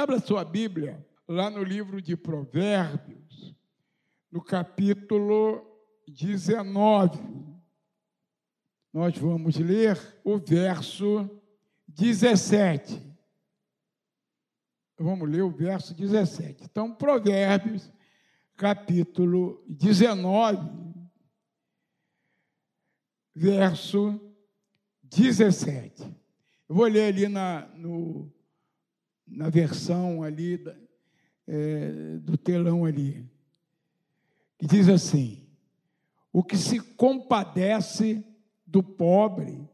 Abra sua Bíblia lá no livro de Provérbios, no capítulo 19. Nós vamos ler o verso 17. Vamos ler o verso 17. Então, Provérbios, capítulo 19, verso 17. Eu vou ler ali na, no, na versão ali é, do telão ali, que diz assim: o que se compadece do pobre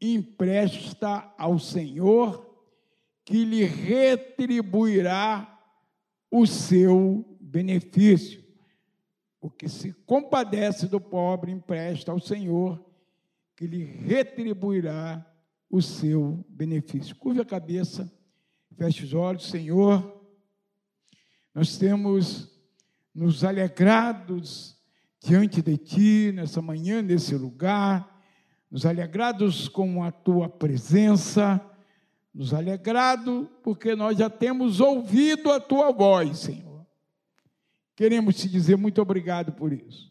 empresta ao Senhor, que lhe retribuirá o seu benefício. O que se compadece do pobre empresta ao Senhor, que lhe retribuirá o seu benefício. Curva a cabeça, feche os olhos, Senhor. Nós temos nos alegrados diante de Ti nessa manhã, nesse lugar, nos alegrados com a Tua presença, nos alegrado porque nós já temos ouvido a Tua voz, Senhor. Queremos te dizer muito obrigado por isso.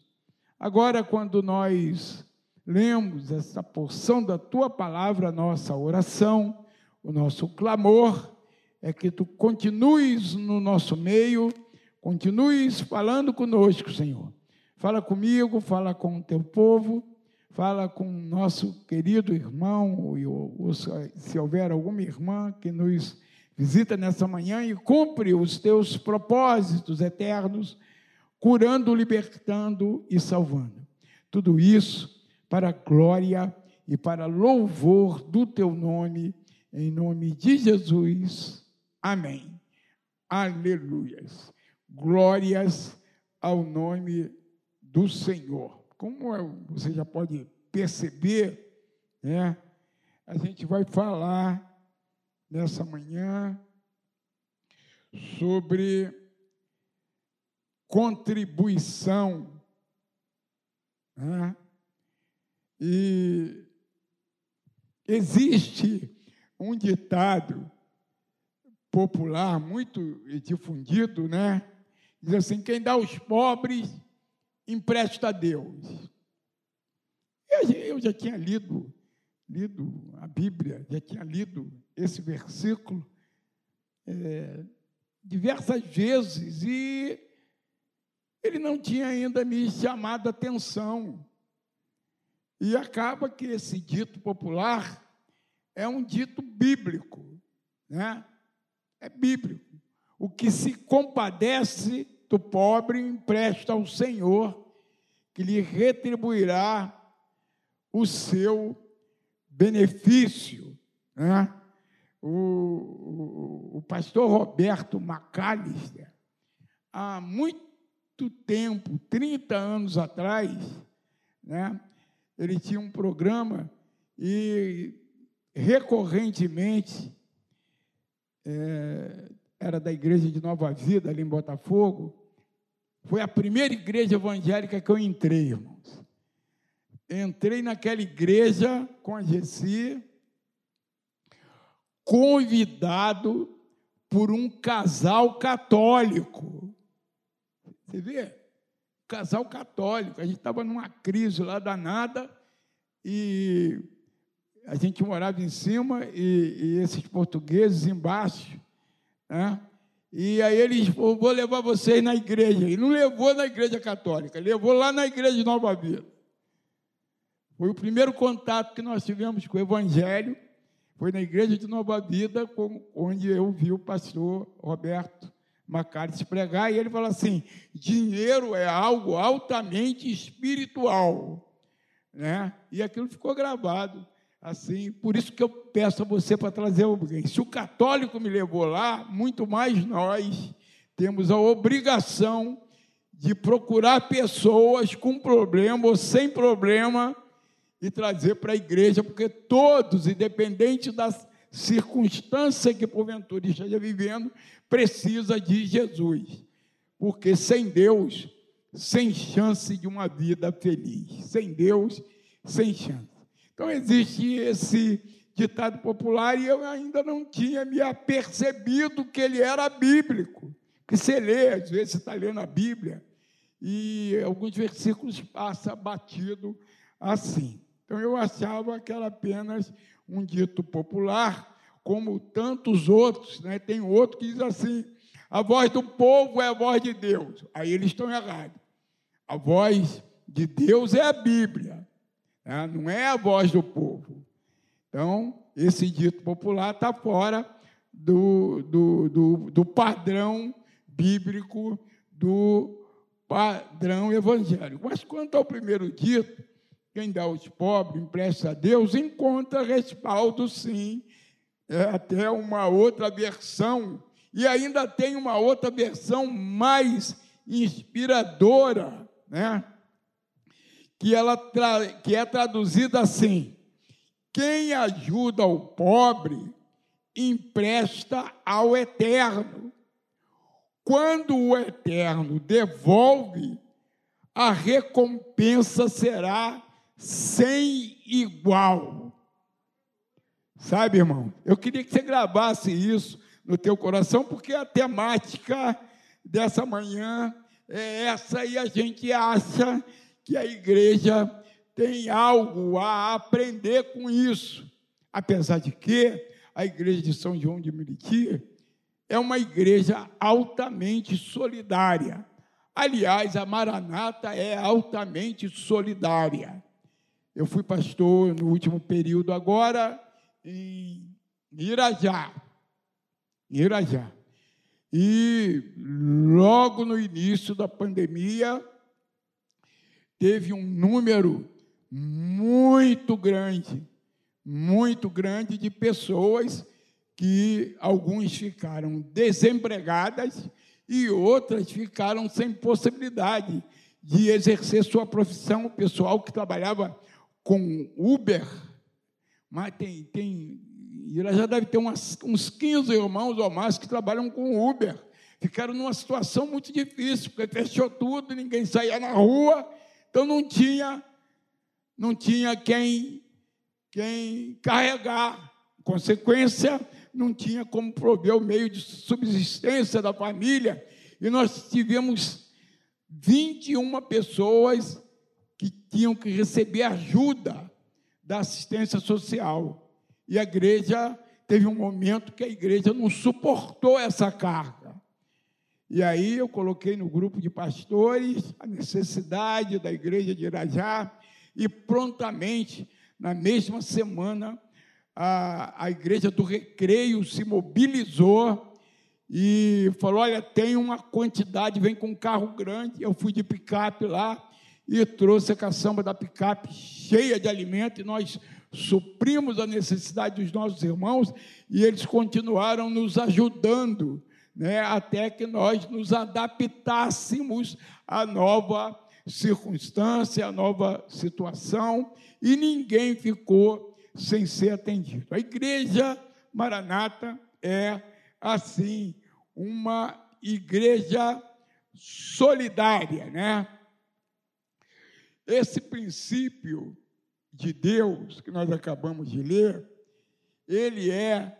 Agora, quando nós lemos essa porção da tua palavra, a nossa oração, o nosso clamor, é que tu continues no nosso meio, continues falando conosco, Senhor. Fala comigo, fala com o teu povo, fala com o nosso querido irmão, ou, se houver alguma irmã que nos visita nessa manhã e cumpre os teus propósitos eternos, curando, libertando e salvando. Tudo isso para a glória e para louvor do teu nome, em nome de Jesus. Amém. Aleluias. Glórias ao nome do Senhor. Como você já pode perceber, né, a gente vai falar nessa manhã sobre contribuição. Né? E existe um ditado popular muito difundido, né? Diz assim: quem dá aos pobres, empresta a Deus. Eu, já tinha lido, lido a Bíblia, já tinha lido esse versículo é, diversas vezes e ele não tinha ainda me chamado a atenção. E acaba que esse dito popular é um dito bíblico, né? É bíblico. O que se compadece do pobre empresta ao Senhor, que lhe retribuirá o seu benefício. Né? O, o, o pastor Roberto Macalister, há muito tempo, 30 anos atrás, né, ele tinha um programa e recorrentemente é, era da igreja de Nova Vida, ali em Botafogo. Foi a primeira igreja evangélica que eu entrei, irmãos. Entrei naquela igreja com a Gessi, convidado por um casal católico. Você vê? casal católico. A gente estava numa crise lá danada e a gente morava em cima e, e esses portugueses embaixo. Né? E aí eles falou, vou levar vocês na igreja. E não levou na igreja católica, levou lá na igreja de Nova Vila. Foi o primeiro contato que nós tivemos com o Evangelho, foi na igreja de Nova Vida, onde eu vi o pastor Roberto Macari se pregar, e ele fala assim: dinheiro é algo altamente espiritual. Né? E aquilo ficou gravado. Assim, por isso que eu peço a você para trazer alguém. Se o católico me levou lá, muito mais nós temos a obrigação de procurar pessoas com problema ou sem problema e trazer para a igreja, porque todos, independente das circunstância que porventura esteja vivendo, precisa de Jesus. Porque sem Deus, sem chance de uma vida feliz. Sem Deus, sem chance. Então existe esse ditado popular e eu ainda não tinha me apercebido que ele era bíblico. Que você lê, às vezes você está lendo a Bíblia e alguns versículos passa batido assim. Então eu achava que era apenas um dito popular, como tantos outros, né? Tem outro que diz assim: a voz do povo é a voz de Deus. Aí eles estão errados. A voz de Deus é a Bíblia, né? não é a voz do povo. Então, esse dito popular está fora do, do, do, do padrão bíblico, do padrão evangélico. Mas quanto ao primeiro dito, quem dá aos pobres empresta a Deus, encontra respaldo, sim, é até uma outra versão e ainda tem uma outra versão mais inspiradora, né? Que, ela que é traduzida assim: quem ajuda o pobre empresta ao eterno. Quando o eterno devolve, a recompensa será sem igual. Sabe, irmão? Eu queria que você gravasse isso no teu coração, porque a temática dessa manhã é essa e a gente acha que a igreja tem algo a aprender com isso. Apesar de que a igreja de São João de Meriti é uma igreja altamente solidária. Aliás, a Maranata é altamente solidária. Eu fui pastor no último período agora em Irajá. Irajá. E logo no início da pandemia, teve um número muito grande, muito grande de pessoas que alguns ficaram desempregadas e outras ficaram sem possibilidade de exercer sua profissão. O pessoal que trabalhava com Uber, mas tem, tem ela já deve ter umas, uns 15 irmãos ou mais que trabalham com Uber. Ficaram numa situação muito difícil, porque fechou tudo, ninguém saía na rua, então não tinha, não tinha quem, quem carregar. Consequência, não tinha como prover o meio de subsistência da família. E nós tivemos 21 pessoas que tinham que receber ajuda da assistência social. E a igreja teve um momento que a igreja não suportou essa carga. E aí eu coloquei no grupo de pastores a necessidade da igreja de Irajá e prontamente, na mesma semana, a, a igreja do Recreio se mobilizou e falou: Olha, tem uma quantidade, vem com um carro grande. Eu fui de picape lá e trouxe a caçamba da picape cheia de alimento e nós suprimos a necessidade dos nossos irmãos e eles continuaram nos ajudando, né, até que nós nos adaptássemos à nova circunstância, à nova situação, e ninguém ficou sem ser atendido. A igreja Maranata é, assim, uma igreja solidária, né? Esse princípio de Deus, que nós acabamos de ler, ele é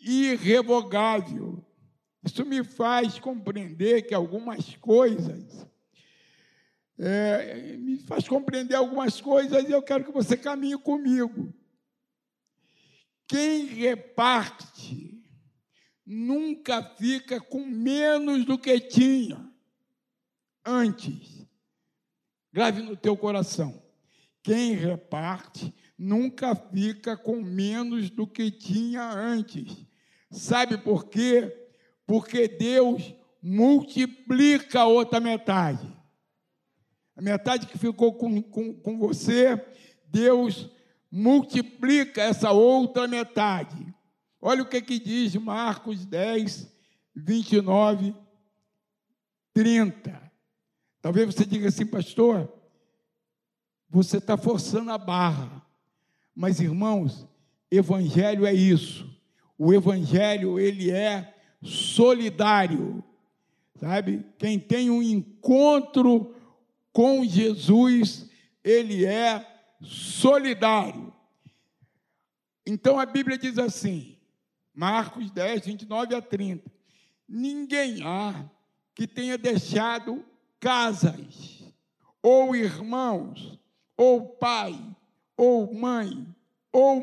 irrevogável. Isso me faz compreender que algumas coisas, é, me faz compreender algumas coisas e eu quero que você caminhe comigo. Quem reparte nunca fica com menos do que tinha antes. Grave no teu coração. Quem reparte nunca fica com menos do que tinha antes. Sabe por quê? Porque Deus multiplica a outra metade. A metade que ficou com, com, com você, Deus multiplica essa outra metade. Olha o que, que diz Marcos 10, 29, 30. Talvez você diga assim, pastor, você está forçando a barra. Mas, irmãos, evangelho é isso. O evangelho, ele é solidário. Sabe? Quem tem um encontro com Jesus, ele é solidário. Então a Bíblia diz assim, Marcos 10, 29 a 30. Ninguém há que tenha deixado casas, ou irmãos, ou pai, ou mãe, ou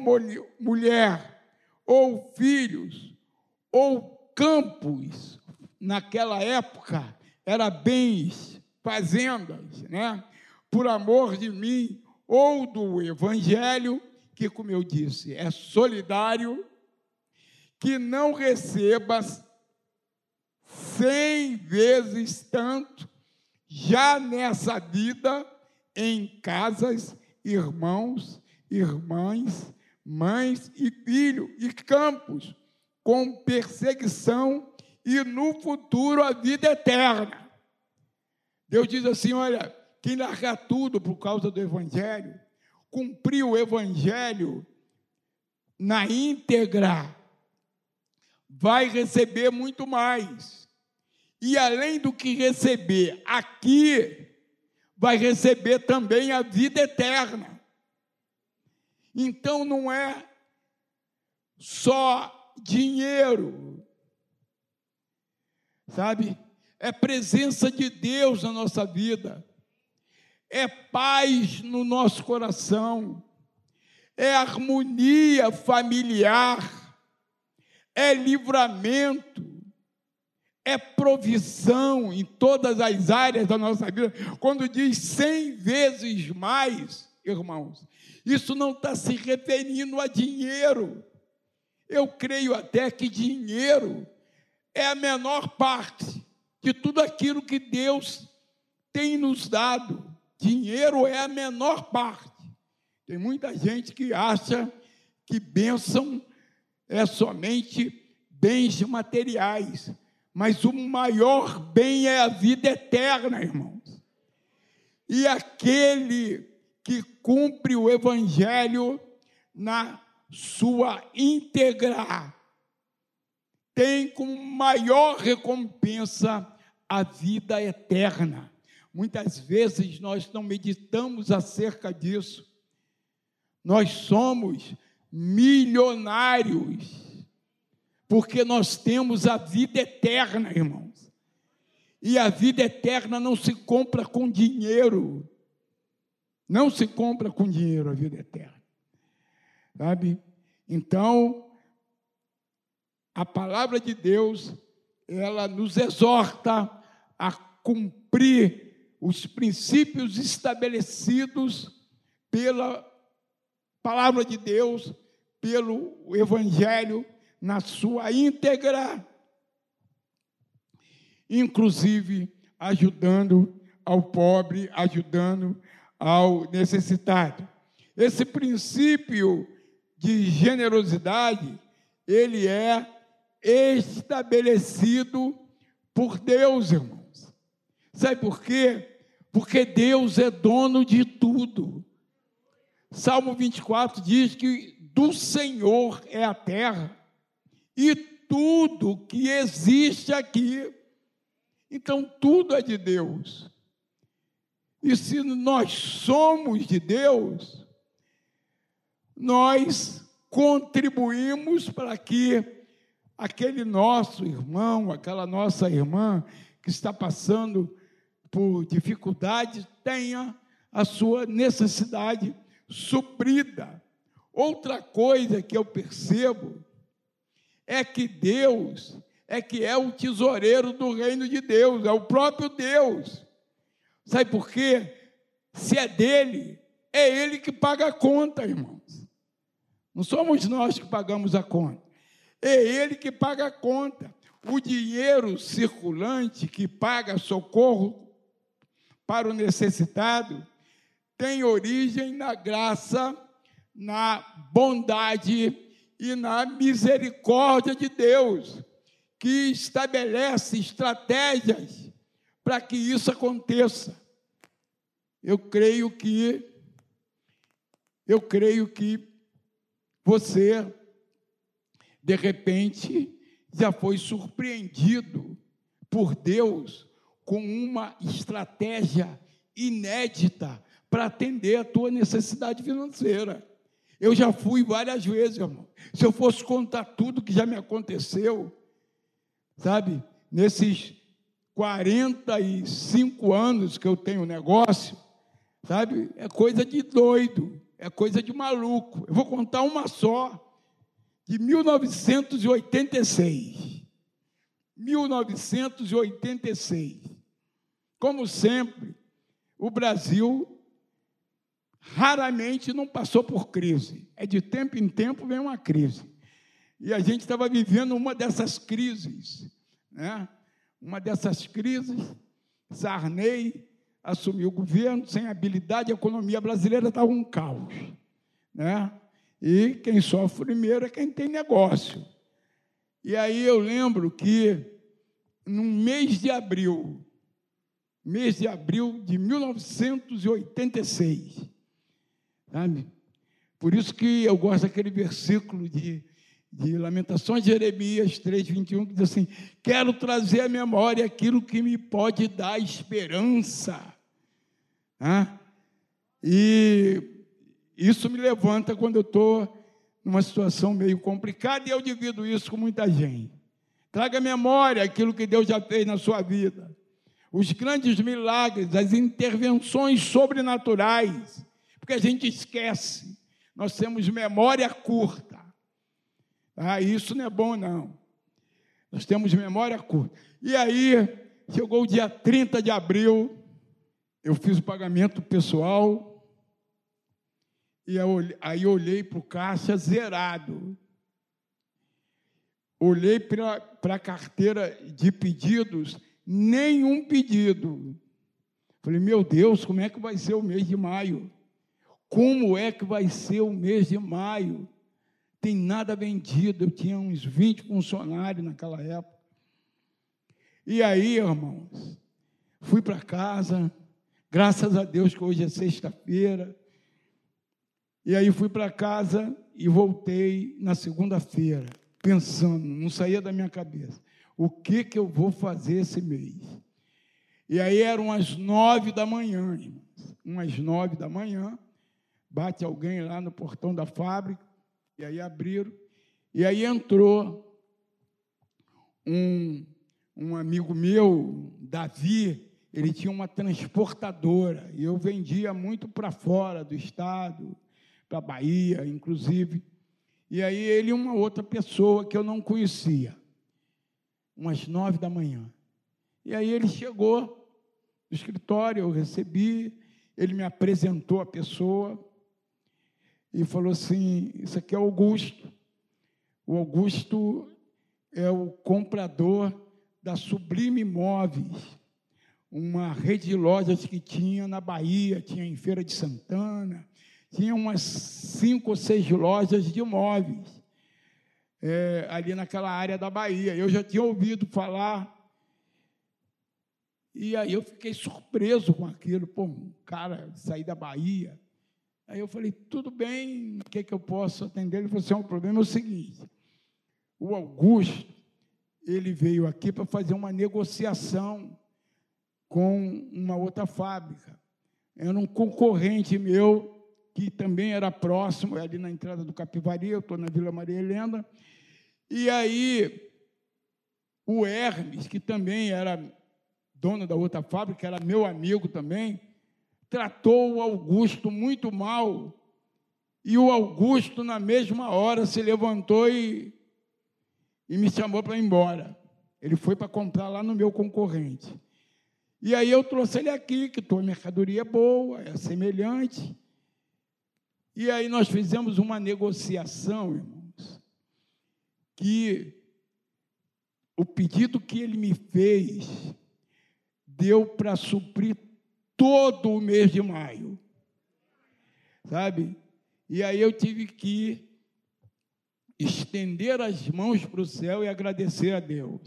mulher, ou filhos, ou campos, naquela época era bens, fazendas, né? Por amor de mim ou do evangelho, que como eu disse, é solidário, que não recebas cem vezes tanto já nessa vida em casas, irmãos, irmãs, mães e filhos e campos, com perseguição e no futuro a vida eterna. Deus diz assim: olha, quem largar tudo por causa do Evangelho, cumprir o Evangelho na íntegra, vai receber muito mais. E além do que receber aqui, vai receber também a vida eterna. Então não é só dinheiro, sabe? É presença de Deus na nossa vida, é paz no nosso coração, é harmonia familiar, é livramento, é provisão em todas as áreas da nossa vida. Quando diz cem vezes mais, irmãos, isso não está se referindo a dinheiro. Eu creio até que dinheiro é a menor parte de tudo aquilo que Deus tem nos dado. Dinheiro é a menor parte. Tem muita gente que acha que bênção é somente bens materiais, mas o maior bem é a vida eterna, irmãos. E aquele que cumpre o evangelho na sua íntegra tem como maior recompensa a vida eterna. Muitas vezes nós não meditamos acerca disso. Nós somos milionários, porque nós temos a vida eterna, irmãos. E a vida eterna não se compra com dinheiro. Não se compra com dinheiro a vida eterna. Sabe? Então, a palavra de Deus, ela nos exorta a cumprir os princípios estabelecidos pela palavra de Deus, pelo Evangelho, na sua íntegra, inclusive ajudando ao pobre, ajudando ao necessitado. Esse princípio de generosidade, ele é estabelecido por Deus, irmãos. Sabe por quê? Porque Deus é dono de tudo. Salmo 24 diz que do Senhor é a terra e tudo que existe aqui. Então, tudo é de Deus. E se nós somos de Deus, nós contribuímos para que aquele nosso irmão, aquela nossa irmã que está passando por dificuldade tenha a sua necessidade suprida. Outra coisa que eu percebo é que Deus é que é o tesoureiro do reino de Deus, é o próprio Deus. Sabe por quê? Se é dele, é ele que paga a conta, irmãos. Não somos nós que pagamos a conta. É ele que paga a conta. O dinheiro circulante que paga socorro para o necessitado tem origem na graça, na bondade e na misericórdia de Deus, que estabelece estratégias para que isso aconteça. Eu creio que eu creio que você de repente, já foi surpreendido por Deus com uma estratégia inédita para atender a tua necessidade financeira. Eu já fui várias vezes, irmão. Se eu fosse contar tudo que já me aconteceu, sabe, nesses 45 anos que eu tenho negócio, sabe, é coisa de doido, é coisa de maluco. Eu vou contar uma só, de 1986. 1986. Como sempre, o Brasil raramente não passou por crise. É de tempo em tempo vem uma crise. E a gente estava vivendo uma dessas crises, né? Uma dessas crises, Sarney assumiu o governo sem habilidade, a economia brasileira estava um caos, né? E quem sofre primeiro é quem tem negócio. E aí eu lembro que no mês de abril, mês de abril de 1986, Sabe? Por isso que eu gosto daquele versículo de, de Lamentações de Jeremias 3, 21, que diz assim: Quero trazer à memória aquilo que me pode dar esperança. Ah? E isso me levanta quando eu estou numa situação meio complicada e eu divido isso com muita gente. Traga à memória aquilo que Deus já fez na sua vida. Os grandes milagres, as intervenções sobrenaturais porque a gente esquece. Nós temos memória curta. Ah, isso não é bom, não. Nós temos memória curta. E aí, chegou o dia 30 de abril, eu fiz o pagamento pessoal, e aí olhei para o caixa zerado. Olhei para a carteira de pedidos, nenhum pedido. Falei, meu Deus, como é que vai ser o mês de maio? Como é que vai ser o mês de maio? Tem nada vendido. Eu tinha uns 20 funcionários naquela época. E aí, irmãos, fui para casa, graças a Deus que hoje é sexta-feira. E aí fui para casa e voltei na segunda-feira, pensando, não saía da minha cabeça, o que que eu vou fazer esse mês? E aí eram as nove da manhã, irmãos, umas nove da manhã, bate alguém lá no portão da fábrica, e aí abriram, e aí entrou um, um amigo meu, Davi, ele tinha uma transportadora, e eu vendia muito para fora do estado, para a Bahia, inclusive. E aí ele e uma outra pessoa que eu não conhecia, umas nove da manhã. E aí ele chegou no escritório, eu recebi, ele me apresentou a pessoa, e falou assim: Isso aqui é Augusto. O Augusto é o comprador da Sublime Imóveis, uma rede de lojas que tinha na Bahia, tinha em Feira de Santana, tinha umas cinco ou seis lojas de imóveis é, ali naquela área da Bahia. Eu já tinha ouvido falar. E aí eu fiquei surpreso com aquilo. Pô, um cara sair da Bahia, Aí eu falei, tudo bem, o que, é que eu posso atender? Ele falou assim, o problema é o seguinte, o Augusto, ele veio aqui para fazer uma negociação com uma outra fábrica. Era um concorrente meu, que também era próximo, ali na entrada do Capivari, eu estou na Vila Maria Helena, e aí o Hermes, que também era dono da outra fábrica, era meu amigo também, tratou o Augusto muito mal. E o Augusto, na mesma hora, se levantou e, e me chamou para ir embora. Ele foi para comprar lá no meu concorrente. E aí eu trouxe ele aqui, que tua mercadoria é boa, é semelhante. E aí nós fizemos uma negociação, irmãos, que o pedido que ele me fez deu para suprir todo o mês de maio. Sabe? E aí eu tive que estender as mãos para o céu e agradecer a Deus.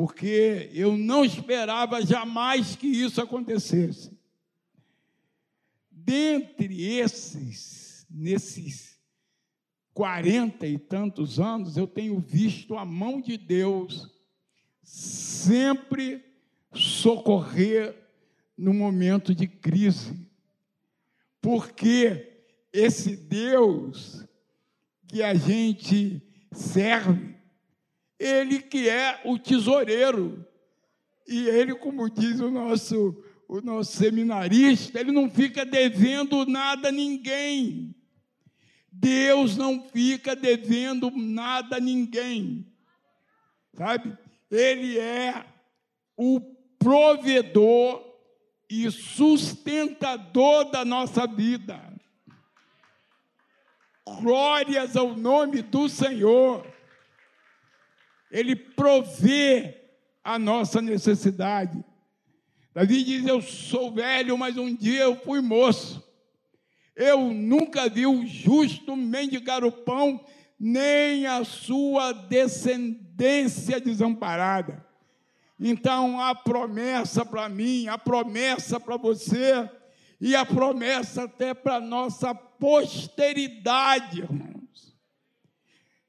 Porque eu não esperava jamais que isso acontecesse. Dentre esses, nesses quarenta e tantos anos, eu tenho visto a mão de Deus sempre socorrer no momento de crise. Porque esse Deus que a gente serve, ele que é o tesoureiro. E ele, como diz o nosso, o nosso seminarista, ele não fica devendo nada a ninguém. Deus não fica devendo nada a ninguém. Sabe? Ele é o provedor e sustentador da nossa vida. Glórias ao nome do Senhor. Ele provê a nossa necessidade. Davi diz: Eu sou velho, mas um dia eu fui moço. Eu nunca vi o justo mendigar o pão, nem a sua descendência desamparada. Então, a promessa para mim, a promessa para você, e a promessa até para nossa posteridade, irmãos.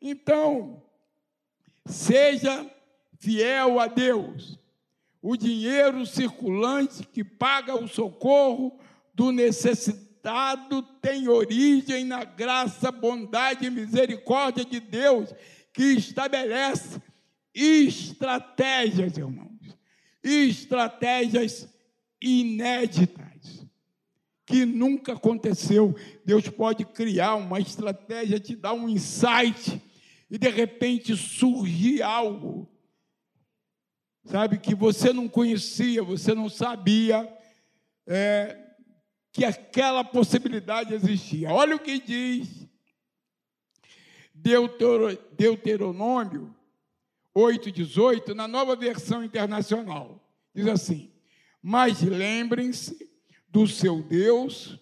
Então, seja fiel a Deus. O dinheiro circulante que paga o socorro do necessitado tem origem na graça, bondade e misericórdia de Deus, que estabelece estratégias, irmãos, estratégias inéditas, que nunca aconteceu. Deus pode criar uma estratégia, te dar um insight, e de repente surgir algo sabe, que você não conhecia, você não sabia é, que aquela possibilidade existia. Olha o que diz Deuteronômio 8,18, na nova versão internacional. Diz assim: Mas lembrem-se do seu Deus,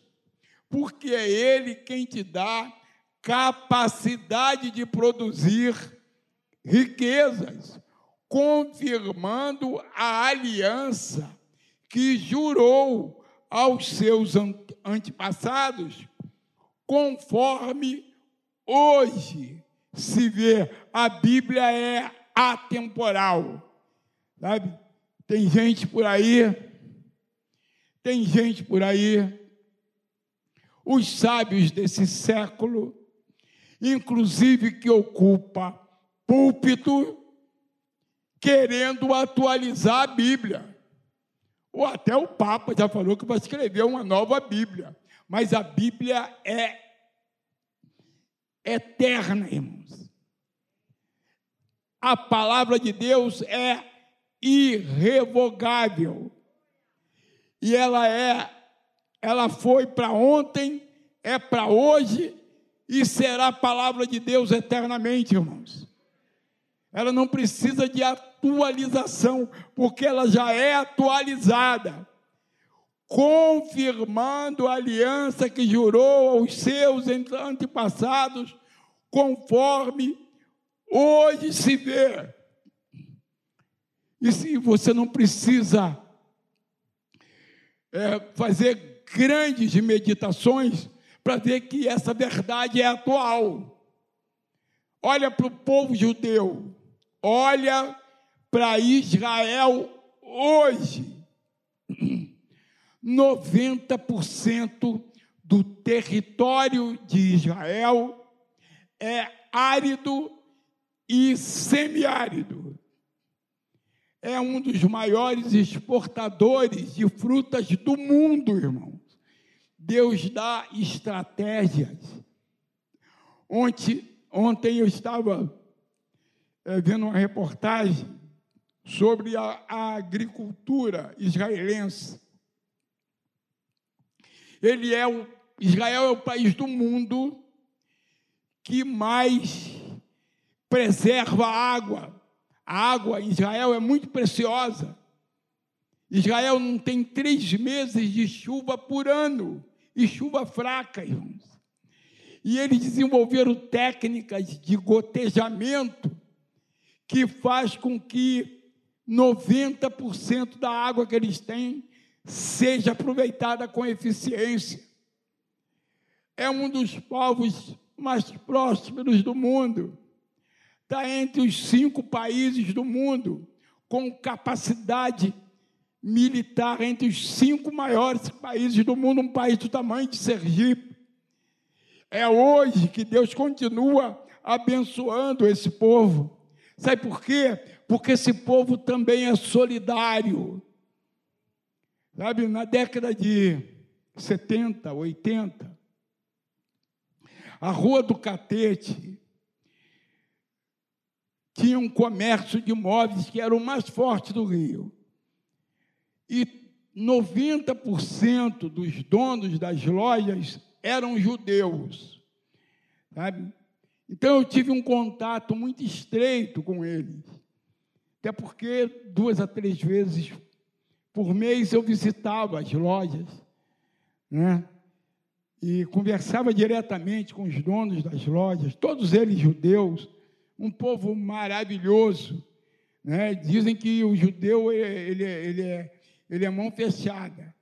porque é Ele quem te dá capacidade de produzir riquezas confirmando a aliança que jurou aos seus antepassados, conforme hoje se vê. A Bíblia é atemporal. Sabe? Tem gente por aí, tem gente por aí, os sábios desse século, inclusive que ocupa púlpito querendo atualizar a Bíblia. Ou até o Papa já falou que vai escrever uma nova Bíblia. Mas a Bíblia é eterna, irmãos. A palavra de Deus é irrevogável. E ela é, ela foi para ontem, é para hoje e será a palavra de Deus eternamente, irmãos. Ela não precisa de atualização, porque ela já é atualizada, confirmando a aliança que jurou aos seus antepassados, conforme hoje se vê. E se você não precisa é, fazer grandes meditações para ver que essa verdade é atual. Olha para o povo judeu, olha para Israel hoje. 90% do território de Israel é árido e semiárido. É um dos maiores exportadores de frutas do mundo, irmãos. Deus dá estratégias. Ontem, ontem eu estava é, vendo uma reportagem sobre a, a agricultura israelense. Ele é o Israel é o país do mundo que mais preserva a água. A água em Israel é muito preciosa. Israel não tem três meses de chuva por ano, e chuva fraca, irmãos. E eles desenvolveram técnicas de gotejamento que faz com que 90% da água que eles têm seja aproveitada com eficiência. É um dos povos mais prósperos do mundo. Está entre os cinco países do mundo com capacidade militar, entre os cinco maiores países do mundo, um país do tamanho de Sergipe. É hoje que Deus continua abençoando esse povo. Sabe por quê? Porque esse povo também é solidário. Sabe, na década de 70, 80, a Rua do Catete tinha um comércio de imóveis que era o mais forte do Rio. E 90% dos donos das lojas eram judeus. Sabe? Então eu tive um contato muito estreito com eles. Até porque duas a três vezes por mês eu visitava as lojas, né? E conversava diretamente com os donos das lojas, todos eles judeus, um povo maravilhoso, né? Dizem que o judeu ele, ele, é, ele é mão fechada.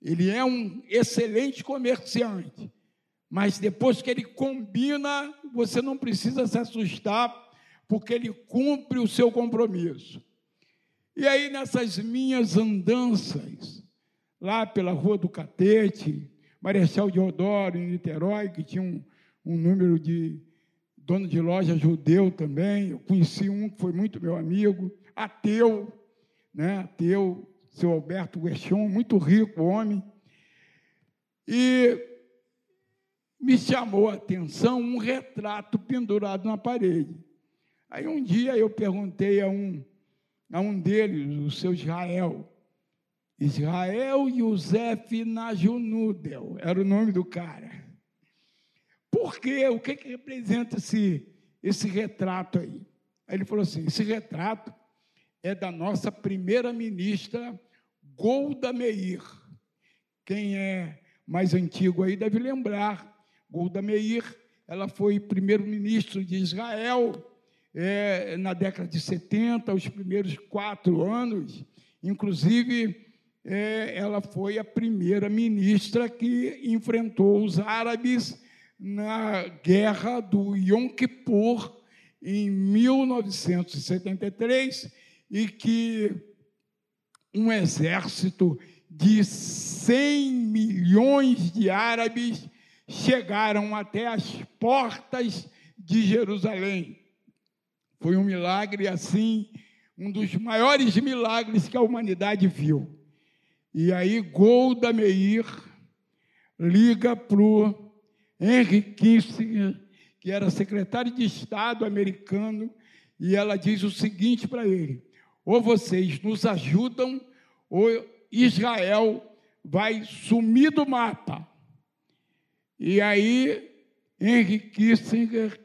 Ele é um excelente comerciante. Mas depois que ele combina, você não precisa se assustar, porque ele cumpre o seu compromisso. E aí, nessas minhas andanças, lá pela Rua do Catete, Marechal Deodoro, em Niterói, que tinha um, um número de dono de loja judeu também, eu conheci um que foi muito meu amigo, ateu, né, ateu, seu Alberto Guechon, muito rico homem, e me chamou a atenção um retrato pendurado na parede. Aí um dia eu perguntei a um, a um deles, o seu Israel, Israel Yosef Najunudel, era o nome do cara. Por quê? O que, que representa esse, esse retrato aí? Aí ele falou assim: esse retrato é da nossa primeira ministra Golda Meir. Quem é mais antigo aí deve lembrar Golda Meir, ela foi primeiro-ministro de Israel é, na década de 70, os primeiros quatro anos. Inclusive, é, ela foi a primeira ministra que enfrentou os árabes na guerra do Yom Kippur, em 1973, e que um exército de 100 milhões de árabes chegaram até as portas de Jerusalém. Foi um milagre assim, um dos maiores milagres que a humanidade viu. E aí Golda Meir liga para o Henry Kissinger, que era secretário de Estado americano, e ela diz o seguinte para ele: ou vocês nos ajudam, ou Israel vai sumir do mapa. E aí, Henry Kissinger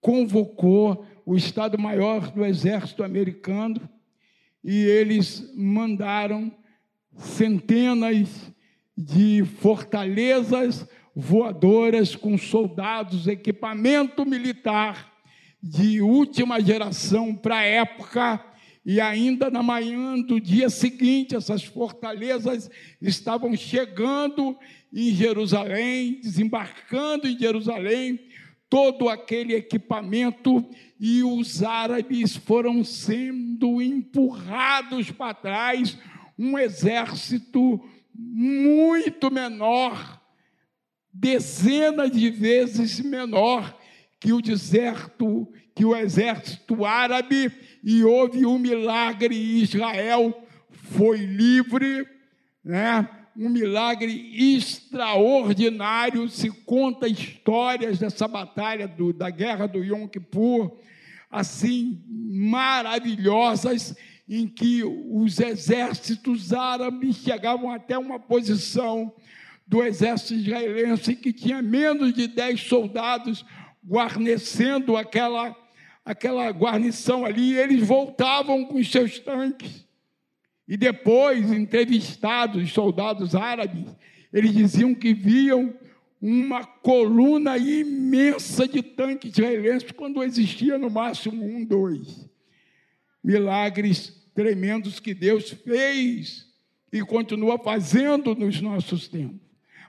convocou o Estado-Maior do Exército Americano e eles mandaram centenas de fortalezas voadoras com soldados, equipamento militar de última geração para a época e ainda na manhã do dia seguinte, essas fortalezas estavam chegando em Jerusalém, desembarcando em Jerusalém, todo aquele equipamento e os árabes foram sendo empurrados para trás, um exército muito menor, dezenas de vezes menor que o deserto, que o exército árabe, e houve um milagre Israel foi livre, né? um milagre extraordinário. Se conta histórias dessa batalha do, da guerra do Yom Kippur, assim, maravilhosas, em que os exércitos árabes chegavam até uma posição do exército israelense que tinha menos de 10 soldados guarnecendo aquela, aquela guarnição ali, eles voltavam com os seus tanques. E depois, entrevistados, soldados árabes, eles diziam que viam uma coluna imensa de tanques israelenses quando existia no máximo um, dois. Milagres tremendos que Deus fez e continua fazendo nos nossos tempos.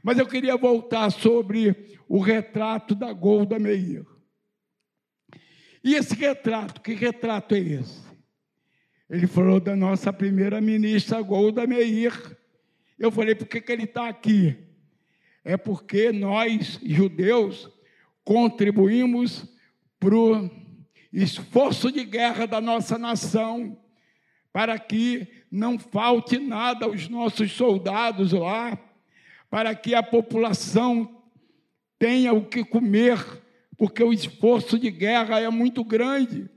Mas eu queria voltar sobre o retrato da Golda Meir. E esse retrato, que retrato é esse? Ele falou da nossa primeira ministra Golda Meir. Eu falei, por que, que ele está aqui? é porque nós, judeus, contribuímos para o esforço de guerra da nossa nação, para que não falte nada aos nossos soldados lá, para que a população tenha o que comer, porque o esforço de guerra é muito grande.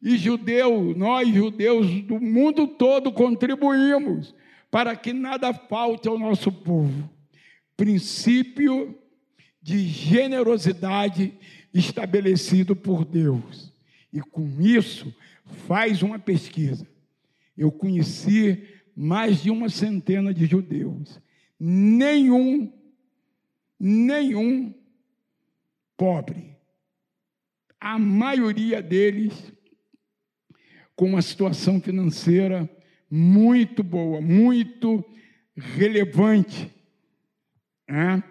E judeu, nós judeus do mundo todo contribuímos para que nada falte ao nosso povo. Princípio de generosidade estabelecido por Deus. E com isso, faz uma pesquisa. Eu conheci mais de uma centena de judeus. Nenhum, nenhum pobre. A maioria deles com uma situação financeira muito boa, muito relevante. Né?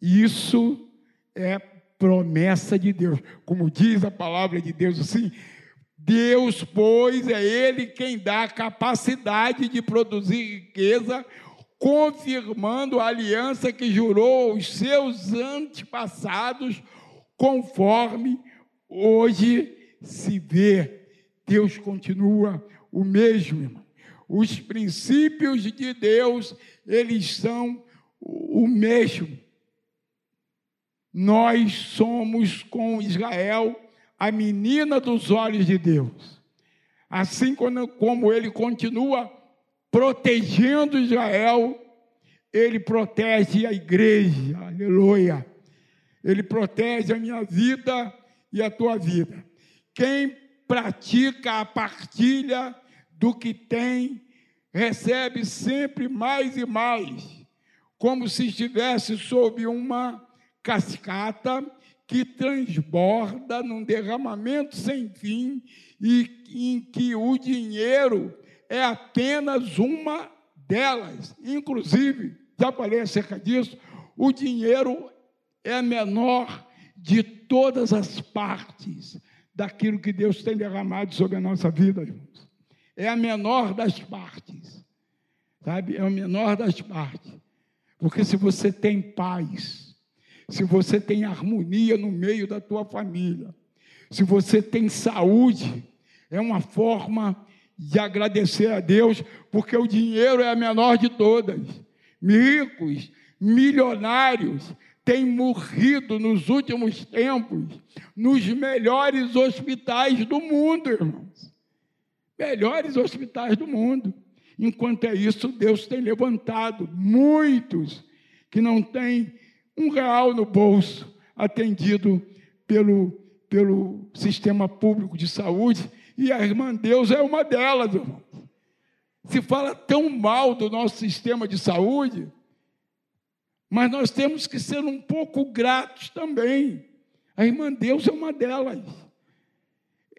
Isso é promessa de Deus. Como diz a palavra de Deus assim, Deus, pois, é Ele quem dá a capacidade de produzir riqueza, confirmando a aliança que jurou aos seus antepassados, conforme hoje se vê. Deus continua o mesmo, irmão. Os princípios de Deus, eles são o mesmo. Nós somos com Israel a menina dos olhos de Deus. Assim como ele continua protegendo Israel, ele protege a igreja, aleluia. Ele protege a minha vida e a tua vida. Quem pratica a partilha do que tem, recebe sempre mais e mais, como se estivesse sob uma cascata que transborda num derramamento sem fim e em que o dinheiro é apenas uma delas. Inclusive, já falei acerca disso, o dinheiro é a menor de todas as partes daquilo que Deus tem derramado sobre a nossa vida, irmãos. É a menor das partes, sabe? É o menor das partes. Porque se você tem paz, se você tem harmonia no meio da tua família, se você tem saúde, é uma forma de agradecer a Deus, porque o dinheiro é a menor de todas. Ricos, milionários têm morrido nos últimos tempos nos melhores hospitais do mundo, irmãos. Melhores hospitais do mundo. Enquanto é isso, Deus tem levantado muitos que não têm um real no bolso, atendido pelo, pelo sistema público de saúde, e a irmã Deus é uma delas. Se fala tão mal do nosso sistema de saúde, mas nós temos que ser um pouco gratos também. A irmã Deus é uma delas.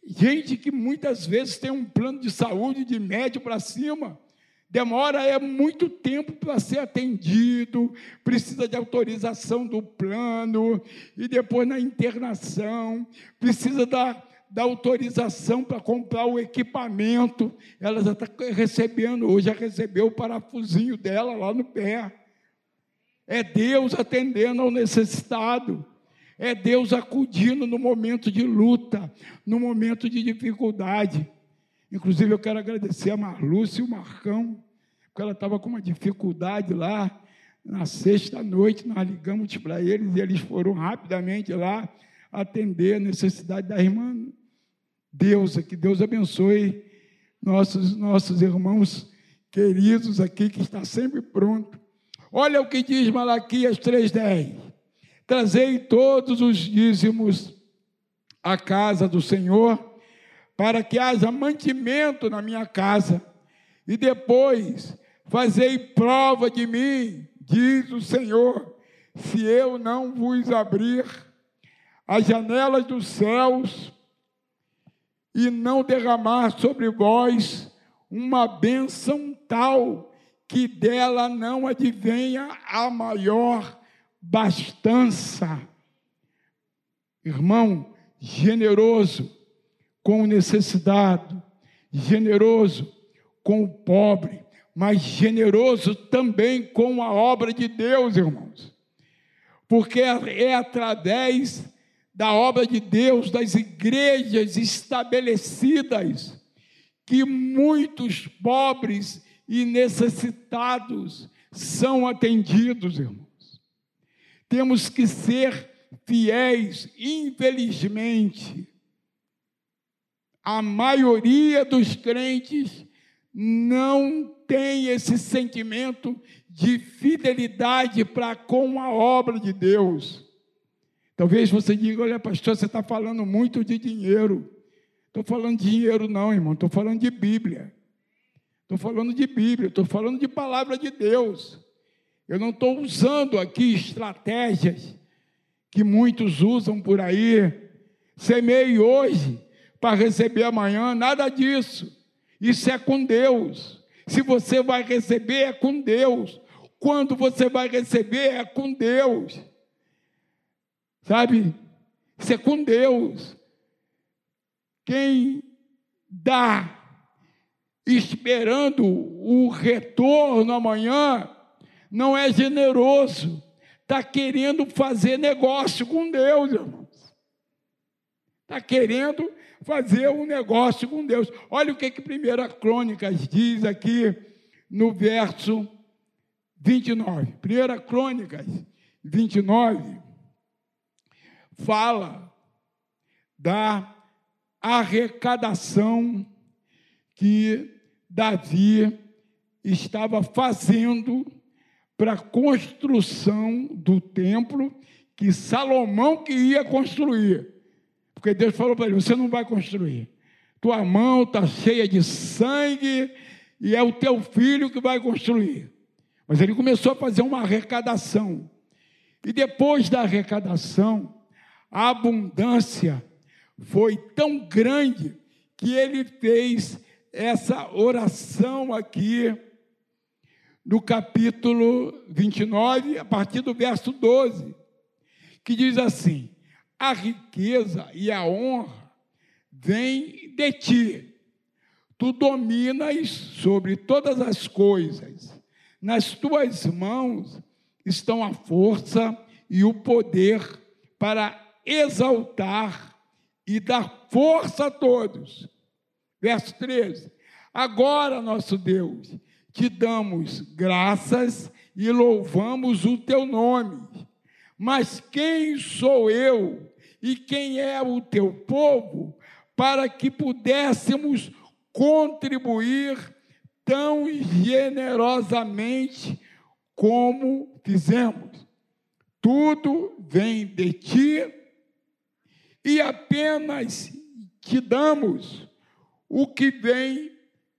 Gente que muitas vezes tem um plano de saúde de médio para cima, demora é muito tempo para ser atendido, precisa de autorização do plano, e depois na internação, precisa da, da autorização para comprar o equipamento. Ela já está recebendo, hoje já recebeu o parafusinho dela lá no pé. É Deus atendendo ao necessitado. É Deus acudindo no momento de luta, no momento de dificuldade. Inclusive, eu quero agradecer a Marlúcia e o Marcão, porque ela estava com uma dificuldade lá. Na sexta noite, nós ligamos para eles e eles foram rapidamente lá atender a necessidade da irmã Deus, que Deus abençoe nossos, nossos irmãos queridos aqui, que está sempre pronto. Olha o que diz Malaquias 3,10: Trazei todos os dízimos à casa do Senhor para que haja mantimento na minha casa, e depois fazei prova de mim, diz o Senhor, se eu não vos abrir as janelas dos céus e não derramar sobre vós uma bênção tal que dela não advenha a maior bastança. Irmão generoso, com o necessitado, generoso com o pobre, mas generoso também com a obra de Deus, irmãos. porque é através da obra de Deus, das igrejas estabelecidas, que muitos pobres e necessitados são atendidos, irmãos. Temos que ser fiéis, infelizmente. A maioria dos crentes não tem esse sentimento de fidelidade para com a obra de Deus. Talvez você diga: olha, pastor, você está falando muito de dinheiro. Estou falando de dinheiro, não, irmão, estou falando de Bíblia. Estou falando de Bíblia, estou falando de palavra de Deus. Eu não estou usando aqui estratégias que muitos usam por aí. Semei hoje para receber amanhã, nada disso. Isso é com Deus. Se você vai receber, é com Deus. Quando você vai receber, é com Deus. Sabe? Isso é com Deus. Quem dá esperando o retorno amanhã não é generoso, está querendo fazer negócio com Deus, irmãos. Está querendo fazer um negócio com Deus. Olha o que, que 1 Crônicas diz aqui no verso 29. 1 Crônicas 29 fala da arrecadação que Davi estava fazendo para a construção do templo que Salomão queria construir. Porque Deus falou para ele: você não vai construir. Tua mão está cheia de sangue e é o teu filho que vai construir. Mas ele começou a fazer uma arrecadação. E depois da arrecadação, a abundância foi tão grande que ele fez essa oração aqui no capítulo 29, a partir do verso 12, que diz assim: A riqueza e a honra vêm de ti, tu dominas sobre todas as coisas, nas tuas mãos estão a força e o poder para exaltar e dar força a todos. Verso 13: Agora, nosso Deus, te damos graças e louvamos o teu nome. Mas quem sou eu e quem é o teu povo para que pudéssemos contribuir tão generosamente como fizemos? Tudo vem de ti e apenas te damos o que vem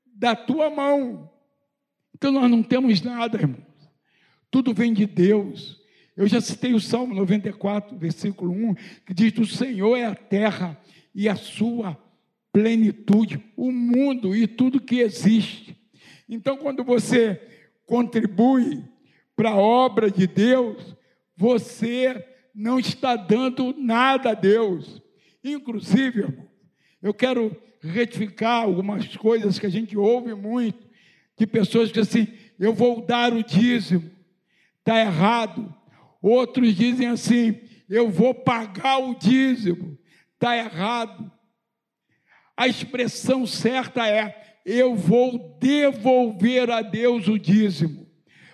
da tua mão. Então nós não temos nada, irmãos. Tudo vem de Deus. Eu já citei o Salmo 94, versículo 1, que diz: O Senhor é a terra e a sua plenitude, o mundo e tudo que existe. Então, quando você contribui para a obra de Deus, você não está dando nada a Deus. Inclusive, irmão, eu quero retificar algumas coisas que a gente ouve muito, de pessoas que assim, eu vou dar o dízimo, está errado. Outros dizem assim, eu vou pagar o dízimo, está errado. A expressão certa é, eu vou devolver a Deus o dízimo,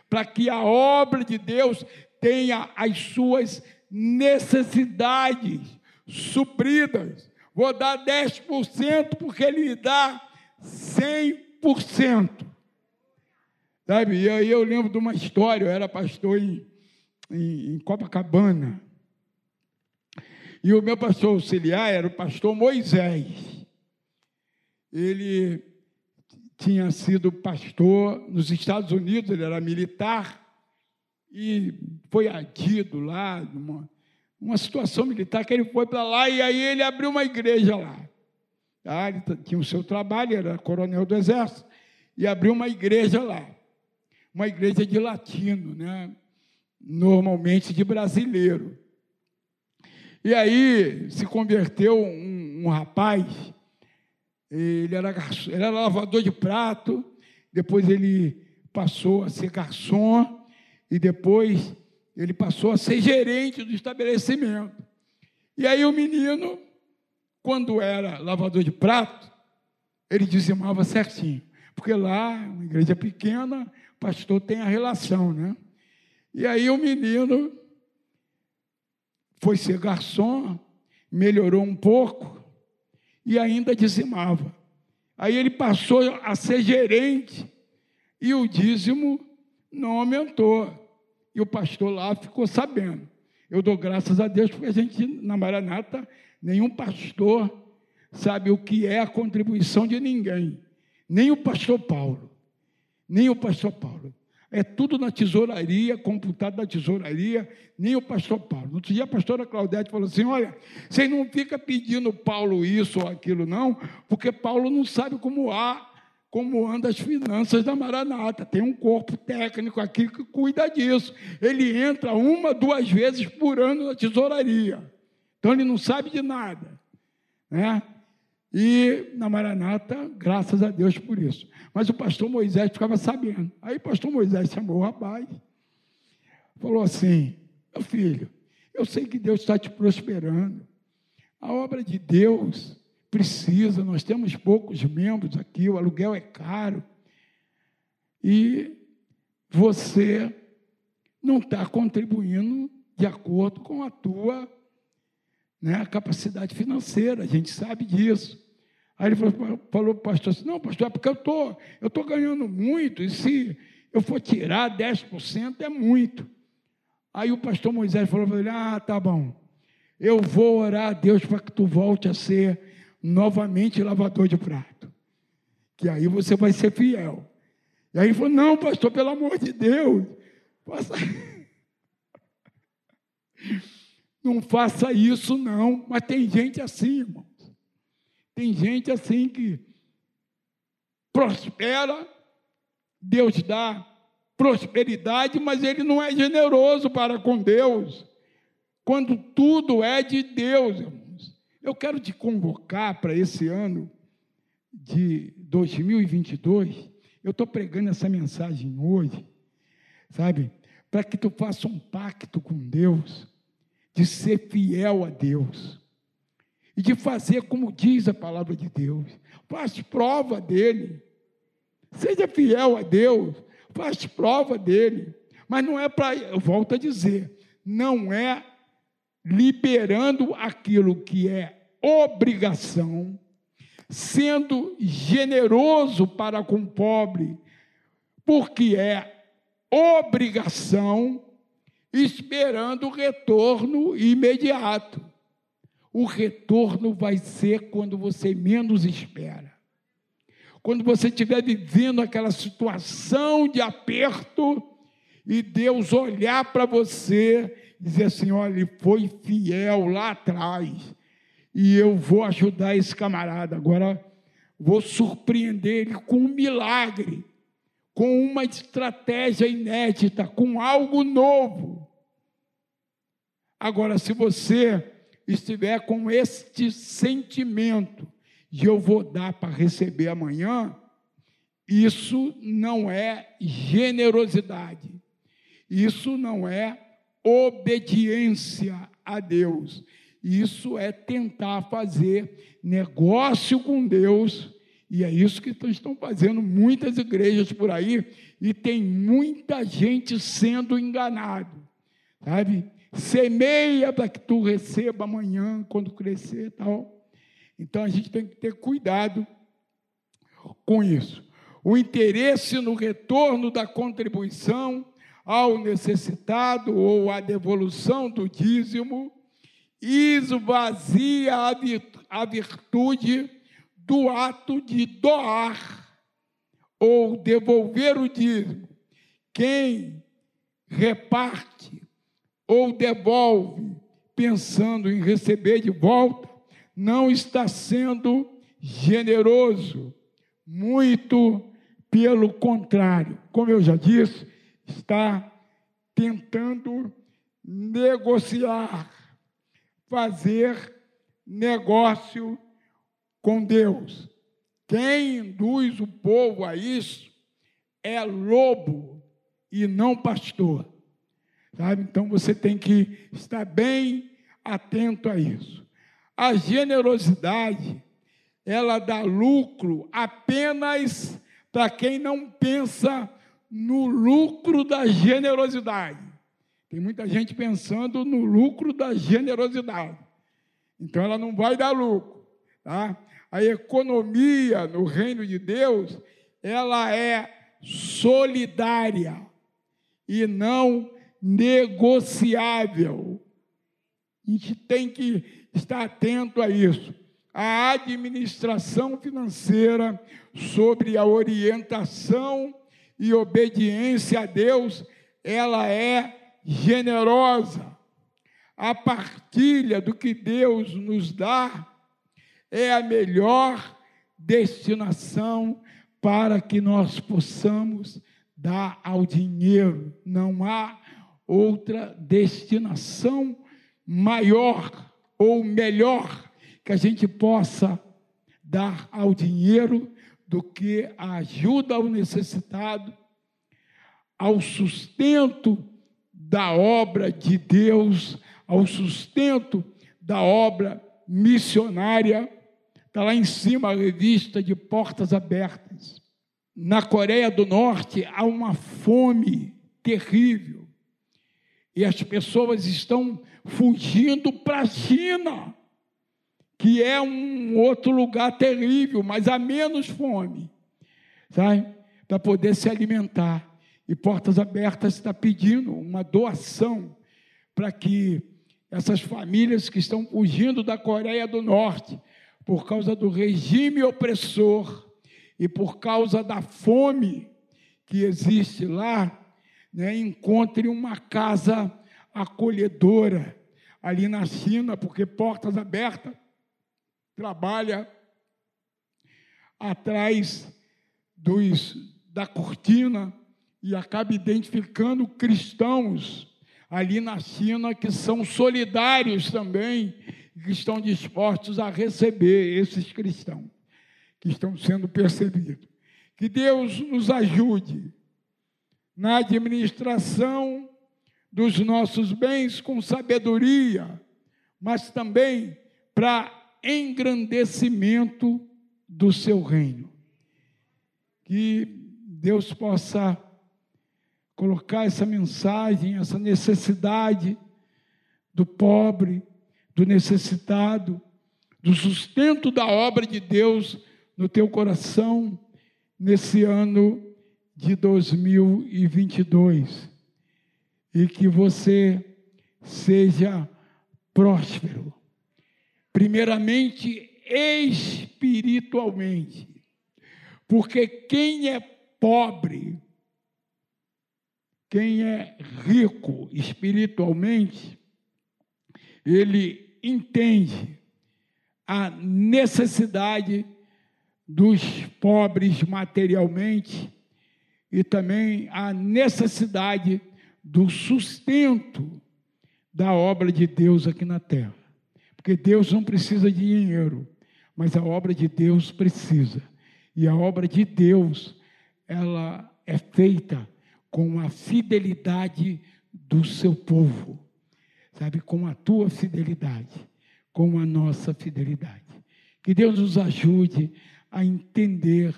para que a obra de Deus tenha as suas necessidades supridas. Vou dar 10% porque ele dá 100%. Sabe? E aí eu lembro de uma história, eu era pastor em, em, em Copacabana. E o meu pastor auxiliar era o pastor Moisés. Ele tinha sido pastor nos Estados Unidos, ele era militar e foi adido lá, numa, uma situação militar, que ele foi para lá e aí ele abriu uma igreja lá. Ah, ele tinha o seu trabalho, era coronel do exército, e abriu uma igreja lá. Uma igreja de latino, né? normalmente de brasileiro. E aí se converteu um, um rapaz, ele era, garçom, ele era lavador de prato, depois ele passou a ser garçom, e depois Ele passou a ser gerente do estabelecimento. E aí o menino, quando era lavador de prato, ele dizimava certinho. Porque lá, uma igreja pequena, o pastor tem a relação, né? E aí o menino foi ser garçom, melhorou um pouco e ainda dizimava. Aí ele passou a ser gerente e o dízimo não aumentou. E o pastor lá ficou sabendo. Eu dou graças a Deus porque a gente, na Maranata, nenhum pastor sabe o que é a contribuição de ninguém. Nem o pastor Paulo. Nem o pastor Paulo. É tudo na tesouraria, computado na tesouraria, nem o pastor Paulo. Outro dia a pastora Claudete falou assim: olha, você não fica pedindo Paulo isso ou aquilo, não, porque Paulo não sabe como há, como anda as finanças da Maranata. Tem um corpo técnico aqui que cuida disso. Ele entra uma, duas vezes por ano na tesouraria. Então ele não sabe de nada. Né? E na Maranata, graças a Deus por isso. Mas o pastor Moisés ficava sabendo. Aí o pastor Moisés chamou o rapaz, falou assim: Meu filho, eu sei que Deus está te prosperando. A obra de Deus precisa, nós temos poucos membros aqui, o aluguel é caro. E você não está contribuindo de acordo com a tua né, capacidade financeira, a gente sabe disso. Aí ele falou, falou para o pastor assim, não, pastor, é porque eu tô, estou tô ganhando muito, e se eu for tirar 10% é muito. Aí o pastor Moisés falou para ele, ah, tá bom, eu vou orar a Deus para que tu volte a ser novamente lavador de prato, que aí você vai ser fiel. E aí ele falou, não, pastor, pelo amor de Deus, faça... não faça isso não, mas tem gente assim, irmão. Tem gente assim que prospera, Deus dá prosperidade, mas ele não é generoso para com Deus, quando tudo é de Deus, irmãos. Eu quero te convocar para esse ano de 2022. Eu estou pregando essa mensagem hoje, sabe? Para que tu faça um pacto com Deus, de ser fiel a Deus e de fazer como diz a palavra de Deus. Faz prova dele. Seja fiel a Deus, faz prova dele. Mas não é para, eu volto a dizer, não é liberando aquilo que é obrigação, sendo generoso para com o pobre, porque é obrigação, esperando o retorno imediato o retorno vai ser quando você menos espera. Quando você estiver vivendo aquela situação de aperto e Deus olhar para você dizer assim: olha, ele foi fiel lá atrás e eu vou ajudar esse camarada. Agora vou surpreender ele com um milagre, com uma estratégia inédita, com algo novo. Agora, se você estiver com este sentimento de eu vou dar para receber amanhã, isso não é generosidade, isso não é obediência a Deus, isso é tentar fazer negócio com Deus, e é isso que estão fazendo muitas igrejas por aí, e tem muita gente sendo enganado, sabe? Semeia para que tu receba amanhã, quando crescer tal. Então a gente tem que ter cuidado com isso. O interesse no retorno da contribuição ao necessitado ou a devolução do dízimo esvazia a virtude do ato de doar ou devolver o dízimo. Quem reparte ou devolve pensando em receber de volta, não está sendo generoso. Muito pelo contrário, como eu já disse, está tentando negociar, fazer negócio com Deus. Quem induz o povo a isso é lobo e não pastor. Sabe? Então você tem que estar bem atento a isso. A generosidade, ela dá lucro apenas para quem não pensa no lucro da generosidade. Tem muita gente pensando no lucro da generosidade. Então ela não vai dar lucro, tá? A economia no reino de Deus, ela é solidária e não negociável. A gente tem que estar atento a isso. A administração financeira sobre a orientação e obediência a Deus, ela é generosa. A partilha do que Deus nos dá é a melhor destinação para que nós possamos dar ao dinheiro. Não há outra destinação maior ou melhor que a gente possa dar ao dinheiro do que a ajuda ao necessitado, ao sustento da obra de Deus, ao sustento da obra missionária. Está lá em cima a revista de Portas Abertas. Na Coreia do Norte há uma fome terrível. E as pessoas estão fugindo para a China que é um outro lugar terrível, mas há menos fome, sabe? Para poder se alimentar. E Portas Abertas está pedindo uma doação para que essas famílias que estão fugindo da Coreia do Norte por causa do regime opressor e por causa da fome que existe lá, né, uma casa acolhedora ali na China, porque Portas Abertas trabalha atrás dos, da cortina e acaba identificando cristãos ali na China que são solidários também, que estão dispostos a receber esses cristãos que estão sendo percebidos. Que Deus nos ajude na administração dos nossos bens com sabedoria, mas também para engrandecimento do seu reino. Que Deus possa colocar essa mensagem, essa necessidade do pobre, do necessitado, do sustento da obra de Deus no teu coração nesse ano de 2022 e que você seja próspero primeiramente espiritualmente. Porque quem é pobre, quem é rico espiritualmente, ele entende a necessidade dos pobres materialmente e também a necessidade do sustento da obra de Deus aqui na terra. Porque Deus não precisa de dinheiro, mas a obra de Deus precisa. E a obra de Deus, ela é feita com a fidelidade do seu povo. Sabe, com a tua fidelidade, com a nossa fidelidade. Que Deus nos ajude a entender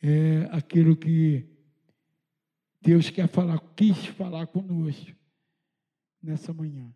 é, aquilo que Deus quer falar, quis falar conosco nessa manhã.